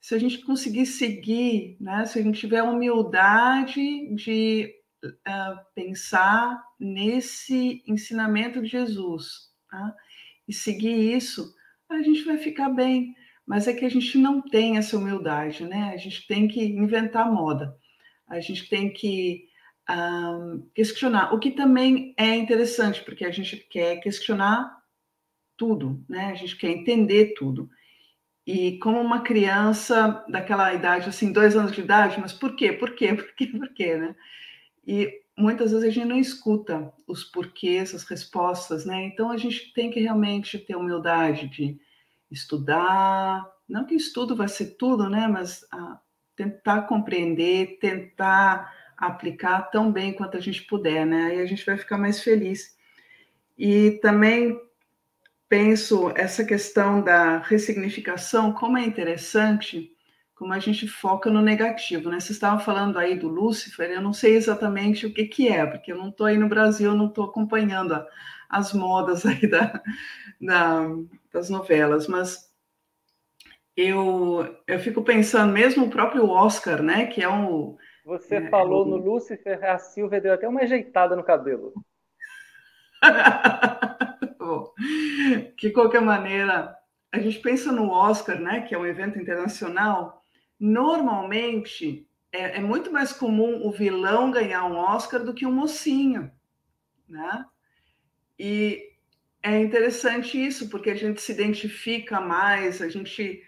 Se a gente conseguir seguir, né? Se a gente tiver humildade de uh, pensar nesse ensinamento de Jesus tá? e seguir isso, a gente vai ficar bem mas é que a gente não tem essa humildade, né? A gente tem que inventar moda, a gente tem que um, questionar, o que também é interessante, porque a gente quer questionar tudo, né? A gente quer entender tudo. E como uma criança daquela idade, assim, dois anos de idade, mas por quê? Por quê? Por quê? Por quê, né? E muitas vezes a gente não escuta os porquês, as respostas, né? Então a gente tem que realmente ter humildade de estudar, não que estudo vai ser tudo, né? Mas ah, tentar compreender, tentar aplicar tão bem quanto a gente puder, né? Aí a gente vai ficar mais feliz. E também penso essa questão da ressignificação, como é interessante, como a gente foca no negativo, né? Vocês estavam falando aí do Lúcifer, eu não sei exatamente o que que é, porque eu não estou aí no Brasil, não estou acompanhando a, as modas aí da, da, das novelas, mas eu, eu fico pensando, mesmo o próprio Oscar, né, que é um... Você é, falou é um... no Lúcifer, a Silvia deu até uma ajeitada no cabelo. de qualquer maneira, a gente pensa no Oscar, né, que é um evento internacional, normalmente é, é muito mais comum o vilão ganhar um Oscar do que um mocinho, né? E é interessante isso, porque a gente se identifica mais, a gente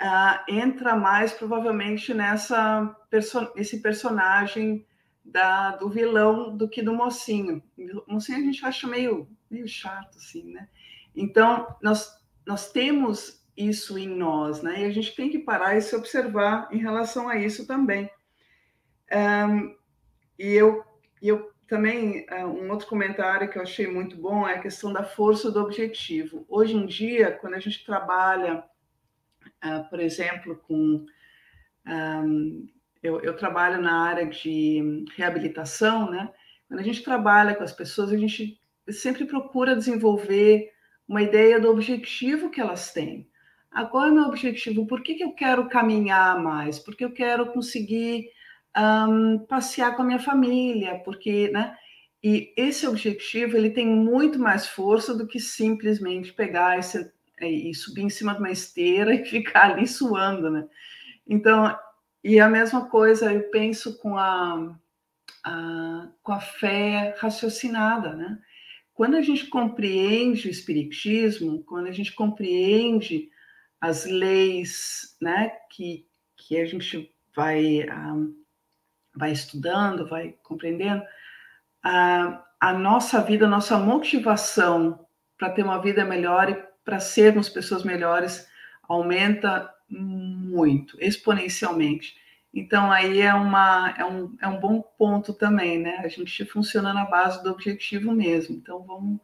uh, entra mais provavelmente nessa perso esse personagem da, do vilão do que do mocinho. O mocinho a gente acha meio, meio chato, assim, né? Então, nós, nós temos isso em nós, né? E a gente tem que parar e se observar em relação a isso também. Um, e eu, eu também, é, um outro comentário que eu achei muito bom é a questão da força do objetivo. Hoje em dia, quando a gente trabalha, é, por exemplo, com. Eu, eu trabalho na área de reabilitação, né? Quando a gente trabalha com as pessoas, a gente sempre procura desenvolver uma ideia do objetivo que elas têm. Agora, meu objetivo, por que, que eu quero caminhar mais? Porque eu quero conseguir um, passear com a minha família, porque, né? E esse objetivo ele tem muito mais força do que simplesmente pegar esse, e subir em cima de uma esteira e ficar ali suando, né? Então, e a mesma coisa eu penso com a, a, com a fé raciocinada, né? Quando a gente compreende o espiritismo, quando a gente compreende as leis, né, que, que a gente vai um, vai estudando, vai compreendendo, a, a nossa vida, a nossa motivação para ter uma vida melhor e para sermos pessoas melhores aumenta muito, exponencialmente. Então, aí é, uma, é, um, é um bom ponto também, né? A gente funciona na base do objetivo mesmo. Então, vamos,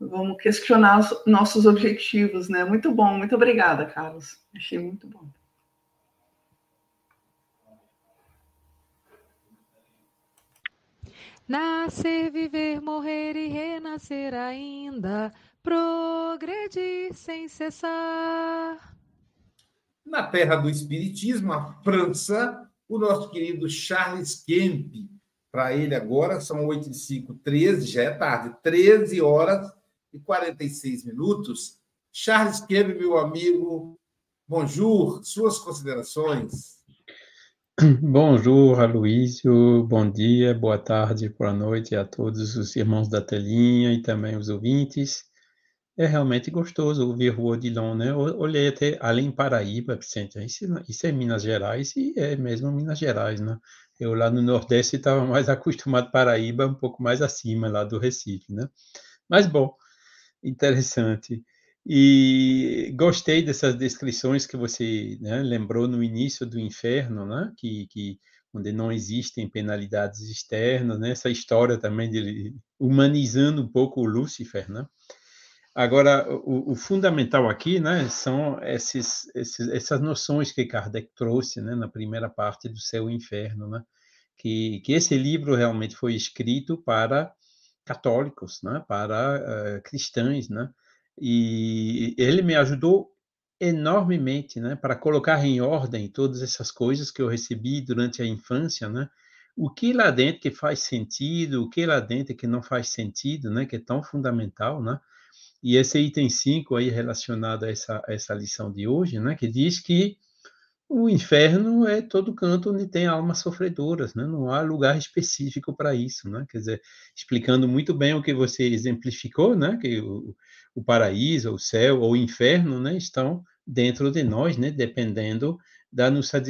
vamos questionar os nossos objetivos, né? Muito bom, muito obrigada, Carlos. Achei muito bom. Nascer, viver, morrer e renascer ainda, progredir sem cessar. Na terra do Espiritismo, a França, o nosso querido Charles Kemp. Para ele agora são 8 e 5, 13, já é tarde, 13 horas e 46 minutos. Charles Kemp, meu amigo, bonjour, suas considerações. Bonjour, Aloísio. Bom dia, boa tarde, boa noite a todos os irmãos da telinha e também os ouvintes. É realmente gostoso ouvir o Odilon, né? Eu olhei até além Paraíba, Vicente, isso, isso é Minas Gerais e é mesmo Minas Gerais, né? Eu lá no Nordeste estava mais acostumado Paraíba, um pouco mais acima lá do Recife, né? Mas bom, interessante. E gostei dessas descrições que você né, lembrou no início do inferno, né? Que, que onde não existem penalidades externas, né? Essa história também de humanizando um pouco o Lúcifer, né? Agora, o, o, fundamental aqui, né, são esses, esses, essas noções que Kardec trouxe, né, na primeira parte do Céu e Inferno, né, que, que esse livro realmente foi escrito para católicos, né, para uh, né, e ele me ajudou enormemente, né, para colocar em ordem todas essas coisas que eu recebi durante a infância, né, o que lá dentro que faz sentido, o que lá dentro que não faz sentido, né, que é tão fundamental, né, e esse item 5 aí relacionado a essa, a essa lição de hoje, né, que diz que o inferno é todo canto onde tem almas sofredoras, né? Não há lugar específico para isso, né? Quer dizer, explicando muito bem o que você exemplificou, né? Que o, o paraíso, o céu ou o inferno, né? Estão dentro de nós, né? Dependendo da nossa,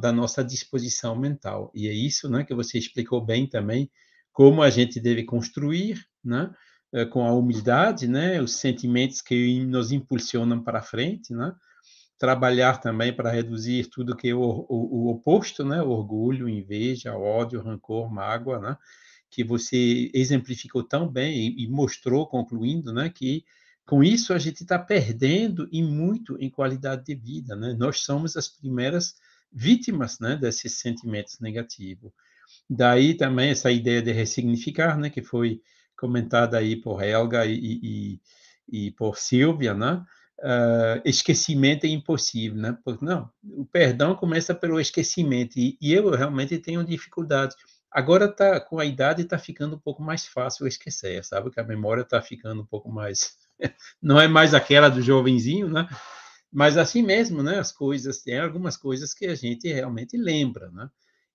da nossa disposição mental. E é isso, né? Que você explicou bem também como a gente deve construir, né? Eh, com a humildade, né? Os sentimentos que nos impulsionam para frente, né? trabalhar também para reduzir tudo que é o, o, o, oposto, né? Orgulho, inveja, ódio, rancor, mágoa, né? Que você exemplificou tão bem e, e mostrou, concluindo, né? Que com isso a gente está perdendo e muito em qualidade de vida, né? Nós somos as primeiras vítimas, né? Desses sentimentos negativos. Daí também essa ideia de ressignificar, né? Que foi comentada aí por Helga e, e, e por Silvia, né? uh, esquecimento é impossível, né? Porque, não, o perdão começa pelo esquecimento e, e eu realmente tenho dificuldade. Agora tá com a idade está ficando um pouco mais fácil esquecer, sabe? Que a memória está ficando um pouco mais não é mais aquela do jovenzinho, né? Mas assim mesmo, né? As coisas tem algumas coisas que a gente realmente lembra, né?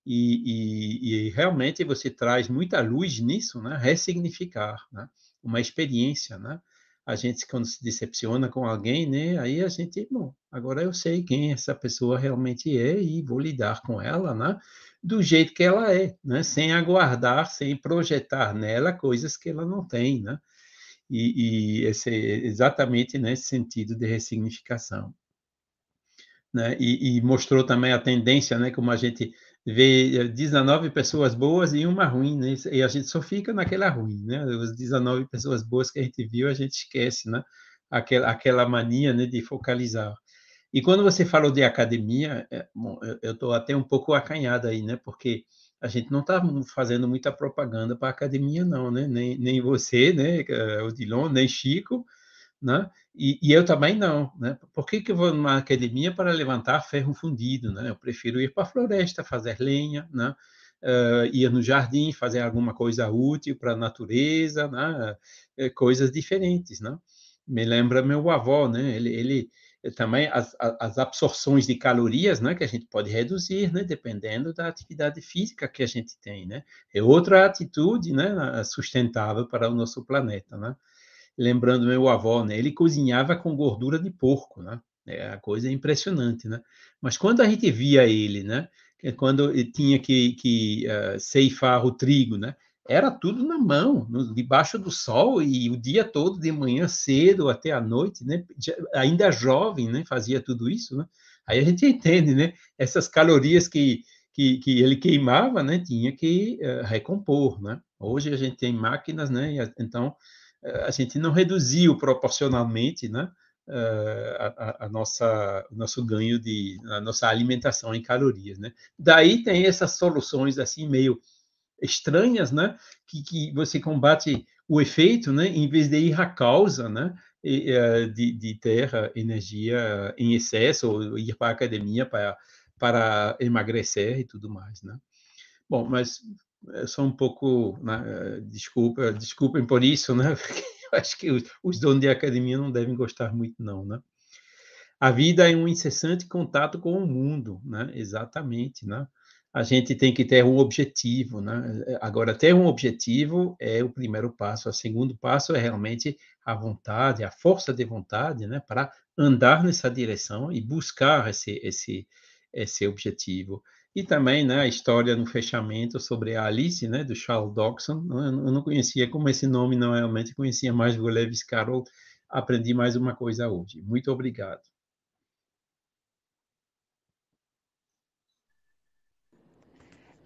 E, e, e realmente você traz muita luz nisso, né? Ressignificar, né? Uma experiência, né? a gente quando se decepciona com alguém, né? Aí a gente, bom, agora eu sei quem essa pessoa realmente é e vou lidar com ela, né? Do jeito que ela é, né? Sem aguardar, sem projetar nela coisas que ela não tem, né? E, e esse exatamente nesse sentido de ressignificação. Né? E, e, mostrou também a tendência, né? Como a gente vê 19 pessoas boas e uma ruim, né? E a gente só fica naquela ruim, né? As 19 pessoas boas que a gente viu, a gente esquece, né? Aquela, aquela mania né, de focalizar. E quando você falou de academia, é, bom, eu estou até um pouco acanhado aí, né? Porque a gente não está fazendo muita propaganda para a academia, não, né? Nem, nem você, né? O Dilon, nem Chico, né? E, e, eu também não, né? Por que, que eu vou numa academia para levantar ferro fundido, né? Eu prefiro ir para a floresta, fazer lenha, né? Uh, ir no jardim, fazer alguma coisa útil para a natureza, né? Eh, coisas diferentes, né? Me lembra meu avô, né? Ele, ele eh, também as, as absorções de calorias, né? Que a gente pode reduzir, né? Dependendo da atividade física que a gente tem, né? É outra atitude, né? Sustentável para o nosso planeta, né? Lembrando meu avô, né? Ele cozinhava com gordura de porco, né? É a coisa impressionante, né? Mas quando a gente via ele, né? Quando tinha que, que uh, ceifar o trigo, né? Era tudo na mão, no, debaixo do sol e o dia todo, de manhã cedo até a noite, né? Ainda jovem, né? Fazia tudo isso, né? Aí a gente entende, né? Essas calorias que, que, que ele queimava, né? Tinha que uh, recompor, né? Hoje a gente tem máquinas, né? Então a gente não reduziu proporcionalmente, né? Eh, a, a, nossa o nosso ganho de a nossa alimentação em calorias, né? Daí tem essas soluções assim meio estranhas, né? Que, que você combate o efeito, né? Em vez de ir à causa, né? Eh, de, de ter energia em excesso ou ir para a academia para para emagrecer e tudo mais, né? Bom, mas eu sou um pouco, né, desculpa, desculpem por isso, né? Porque eu acho que os, os donos de academia não devem gostar muito, não, né? A vida é um incessante contato com o mundo, né? Exatamente, né? A gente tem que ter um objetivo, né? Agora, ter um objetivo é o primeiro passo. O segundo passo é realmente a vontade, a força de vontade, né? Para andar nessa direção e buscar esse, esse, esse objetivo. E também né, a história no fechamento sobre a Alice, né, do Charles Dodson. Né, eu não conhecia, como esse nome não realmente conhecia mais do Lewis Carroll, aprendi mais uma coisa hoje. Muito obrigado.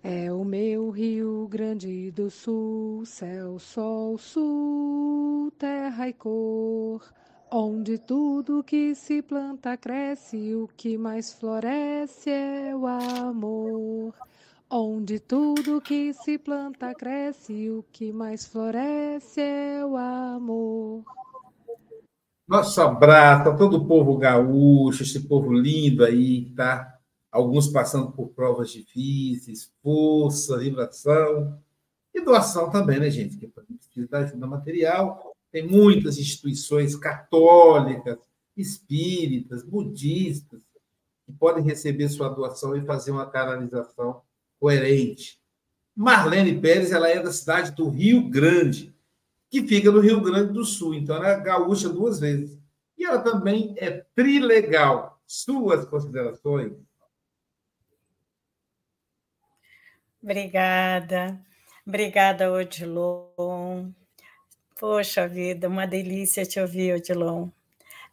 É o meu Rio Grande do Sul, céu, sol, sul, terra e cor Onde tudo que se planta cresce, o que mais floresce é o amor. Onde tudo que se planta cresce, o que mais floresce é o amor. Nosso abraço a todo o povo gaúcho, esse povo lindo aí, tá? Alguns passando por provas difíceis, força, vibração e doação também, né, gente? Que precisa da ajuda material tem muitas instituições católicas, espíritas, budistas, que podem receber sua doação e fazer uma canalização coerente. Marlene Pérez ela é da cidade do Rio Grande, que fica no Rio Grande do Sul, então ela é gaúcha duas vezes. E ela também é trilegal. Suas considerações? Obrigada. Obrigada, Odilon. Poxa vida, uma delícia te ouvir, Odilon.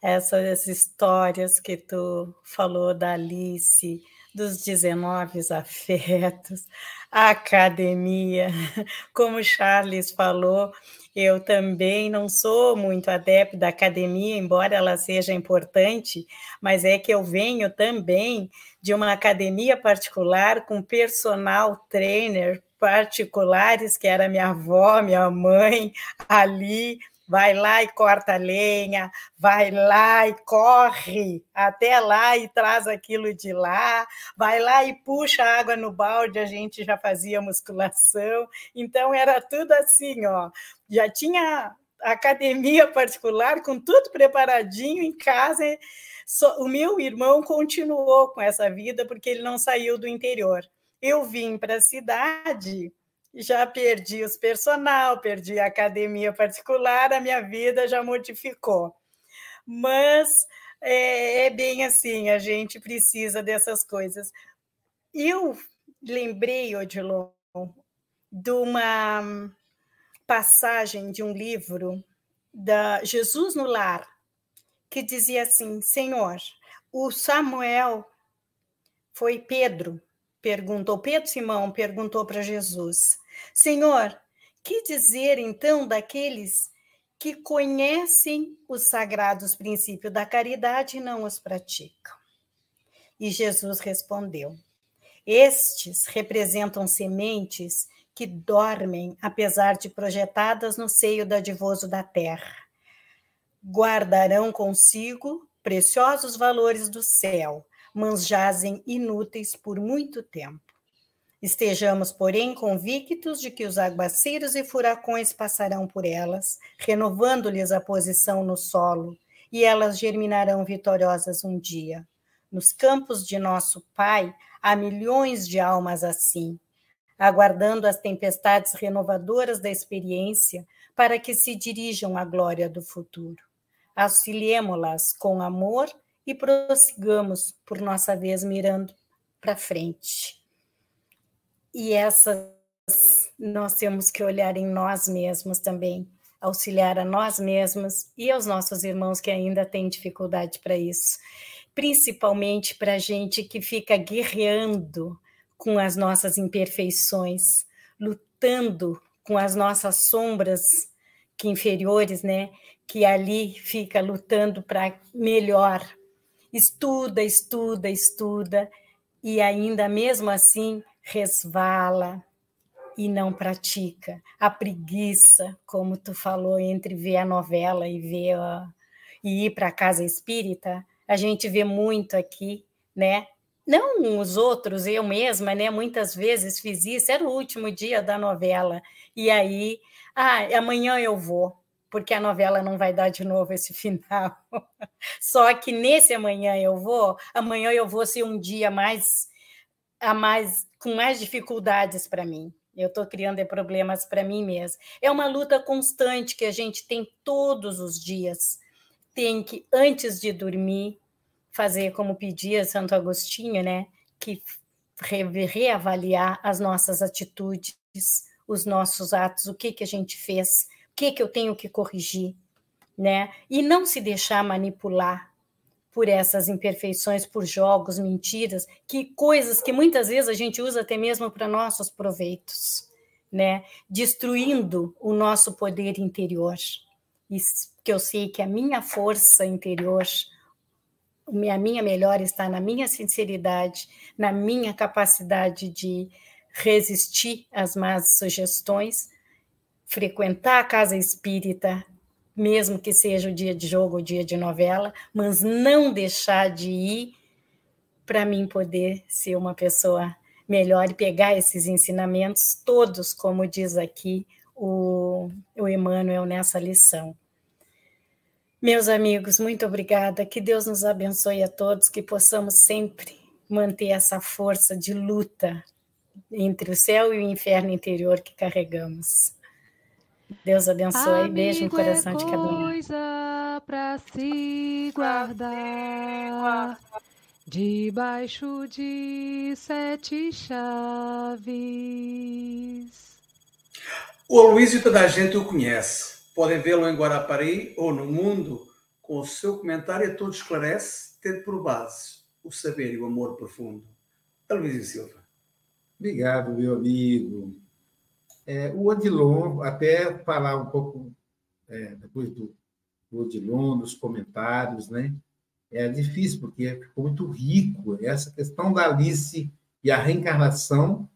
Essas histórias que tu falou da Alice, dos 19 afetos, a academia, como o Charles falou, eu também não sou muito adepto da academia, embora ela seja importante, mas é que eu venho também de uma academia particular com personal trainer particulares, que era minha avó, minha mãe, ali, vai lá e corta lenha, vai lá e corre até lá e traz aquilo de lá, vai lá e puxa água no balde, a gente já fazia musculação, então era tudo assim, ó. Já tinha academia particular com tudo preparadinho em casa. O meu irmão continuou com essa vida porque ele não saiu do interior eu vim para a cidade, já perdi os personal, perdi a academia particular, a minha vida já modificou. Mas é, é bem assim, a gente precisa dessas coisas. Eu lembrei, Odilon, de uma passagem de um livro da Jesus no Lar, que dizia assim: Senhor, o Samuel foi Pedro, perguntou Pedro Simão, perguntou para Jesus: Senhor, que dizer então daqueles que conhecem os sagrados princípios da caridade e não os praticam? E Jesus respondeu: Estes representam sementes que dormem, apesar de projetadas no seio dadivoso da terra. Guardarão consigo preciosos valores do céu, mas jazem inúteis por muito tempo. Estejamos, porém, convictos de que os aguaceiros e furacões passarão por elas, renovando-lhes a posição no solo, e elas germinarão vitoriosas um dia. Nos campos de nosso Pai há milhões de almas assim, aguardando as tempestades renovadoras da experiência para que se dirijam à glória do futuro. Auxiliemo-las com amor e prossigamos por nossa vez mirando para frente. E essas nós temos que olhar em nós mesmos também, auxiliar a nós mesmos e aos nossos irmãos que ainda têm dificuldade para isso, principalmente para a gente que fica guerreando com as nossas imperfeições, lutando com as nossas sombras que inferiores, né? Que ali fica lutando para melhor, estuda, estuda, estuda, e ainda mesmo assim resvala e não pratica. A preguiça, como tu falou, entre ver a novela e ver a, e ir para a casa espírita, a gente vê muito aqui, né? Não os outros, eu mesma, né? Muitas vezes fiz isso, era o último dia da novela, e aí, ah, amanhã eu vou porque a novela não vai dar de novo esse final. Só que nesse amanhã eu vou, amanhã eu vou ser um dia mais, a mais com mais dificuldades para mim. Eu estou criando problemas para mim mesma. É uma luta constante que a gente tem todos os dias. Tem que, antes de dormir, fazer como pedia Santo Agostinho, né? Que reavaliar as nossas atitudes, os nossos atos, o que que a gente fez, que que eu tenho que corrigir, né? E não se deixar manipular por essas imperfeições, por jogos, mentiras, que coisas que muitas vezes a gente usa até mesmo para nossos proveitos, né? Destruindo o nosso poder interior. Que eu sei que a minha força interior, a minha melhor está na minha sinceridade, na minha capacidade de resistir às más sugestões, frequentar a casa espírita, mesmo que seja o dia de jogo, o dia de novela, mas não deixar de ir para mim poder ser uma pessoa melhor e pegar esses ensinamentos todos, como diz aqui o, o Emmanuel nessa lição. Meus amigos, muito obrigada. Que Deus nos abençoe a todos, que possamos sempre manter essa força de luta entre o céu e o inferno interior que carregamos. Deus abençoe. Amigo Beijo no coração é de cada um. coisa para se guardar debaixo de sete chaves. O Luiz toda a gente o conhece. Podem vê-lo em Guarapari ou no mundo. Com o seu comentário, todo esclarece, tendo por base o saber e o amor profundo. Aloysio Silva. Obrigado, meu amigo. É, o Odilon, até falar um pouco é, depois do, do Odilon, dos comentários, né? É difícil, porque ficou muito rico. Essa questão da Alice e a reencarnação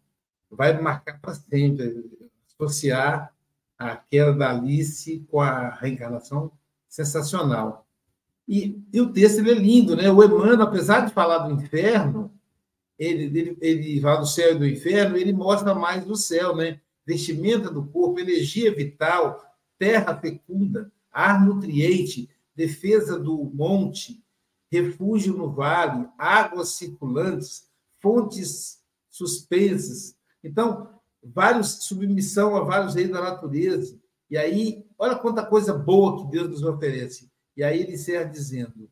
vai marcar para sempre. Associar a queda da Alice com a reencarnação, sensacional. E, e o texto é lindo, né? O Emmanuel, apesar de falar do inferno, ele, ele, ele fala do céu e do inferno, ele mostra mais do céu, né? Vestimenta do corpo, energia vital, terra fecunda, ar nutriente, defesa do monte, refúgio no vale, águas circulantes, fontes suspensas. Então, vários submissão a vários reis da natureza. E aí, olha quanta coisa boa que Deus nos oferece. E aí ele encerra dizendo: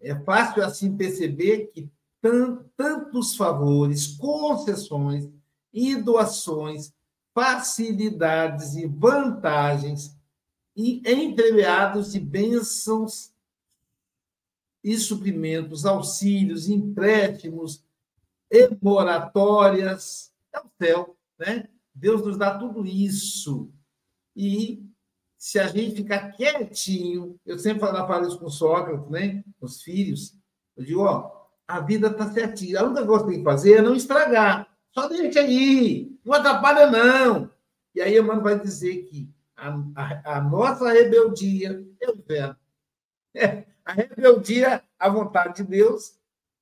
é fácil assim perceber que tantos favores, concessões, e doações, facilidades e vantagens e entremeados de bênçãos e suprimentos, auxílios, empréstimos, moratórias, é o céu, né? Deus nos dá tudo isso. E se a gente ficar quietinho, eu sempre falo isso com Sócrates, né? Os filhos, eu digo, ó, a vida está certinha. A única coisa que tem que fazer é não estragar. Só deixa aí, não atrapalha, não. E aí, Emmanuel vai dizer que a, a, a nossa rebeldia é o inferno. É, a rebeldia à vontade de Deus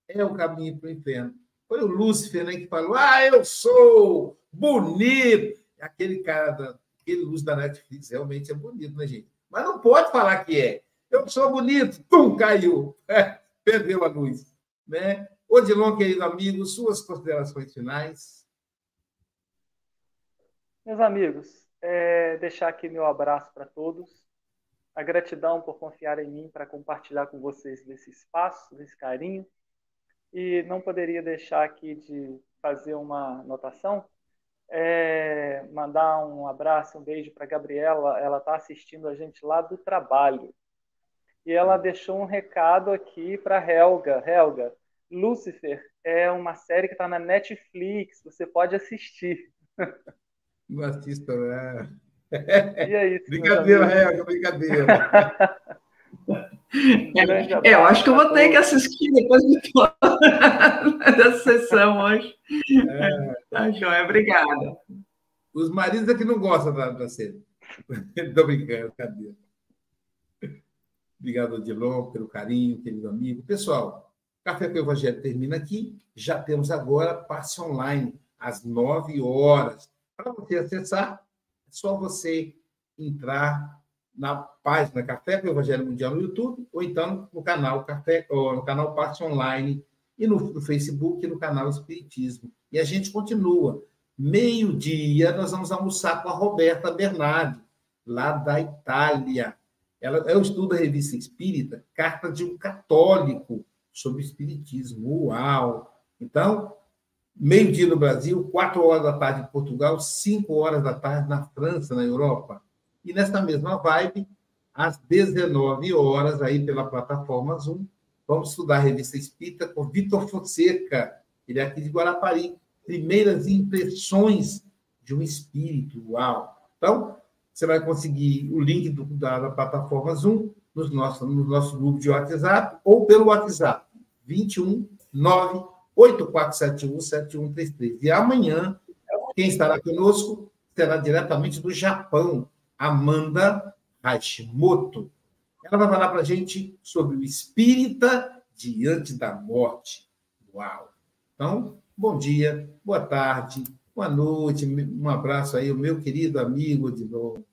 é o caminho para o inferno. Foi o Lúcifer né, que falou: Ah, eu sou bonito. Aquele cara, aquele luz da Netflix realmente é bonito, né, gente? Mas não pode falar que é. Eu sou bonito, tum, caiu. É, perdeu a luz. Né? Odilon, querido amigo, suas considerações finais. Meus amigos, é, deixar aqui meu abraço para todos, a gratidão por confiar em mim para compartilhar com vocês desse espaço, desse carinho, e não poderia deixar aqui de fazer uma anotação, é, mandar um abraço, um beijo para Gabriela, ela está assistindo a gente lá do trabalho, e ela deixou um recado aqui para Helga, Helga, Lucifer é uma série que está na Netflix, você pode assistir. Não assista, né? E é isso. Brincadeira, Helga, brincadeira. É, eu acho que eu vou ter que assistir depois de toda essa sessão hoje. É. Tá joia, obrigada. Os maridos é que não gostam da, da série. Estou brincando, cadê? Obrigado, Odilon, pelo carinho, querido amigo. Pessoal, Café com Evangelho termina aqui. Já temos agora passe online, às 9 horas. Para você acessar, é só você entrar na página Café com Evangelho Mundial no YouTube, ou então no canal Café, ou no canal Parte Online, e no, no Facebook e no canal Espiritismo. E a gente continua. Meio-dia, nós vamos almoçar com a Roberta Bernardi, lá da Itália. Ela, eu estudo a revista Espírita, Carta de um Católico sobre Espiritismo. Uau! Então, meio-dia no Brasil, quatro horas da tarde em Portugal, cinco horas da tarde na França, na Europa. E nessa mesma vibe, às 19 horas, aí pela plataforma Zoom, vamos estudar a revista Espírita com Vitor Fonseca, ele é aqui de Guarapari. Primeiras impressões de um espírito. Uau! Então, você vai conseguir o link do, da, da, plataforma Zoom no nosso, no nosso grupo de WhatsApp ou pelo WhatsApp 21 8471 7133. E amanhã, quem estará conosco será diretamente do Japão, Amanda Hashimoto. Ela vai falar para a gente sobre o espírita diante da morte. Uau! Então, bom dia, boa tarde, boa noite, um abraço aí, o meu querido amigo de novo.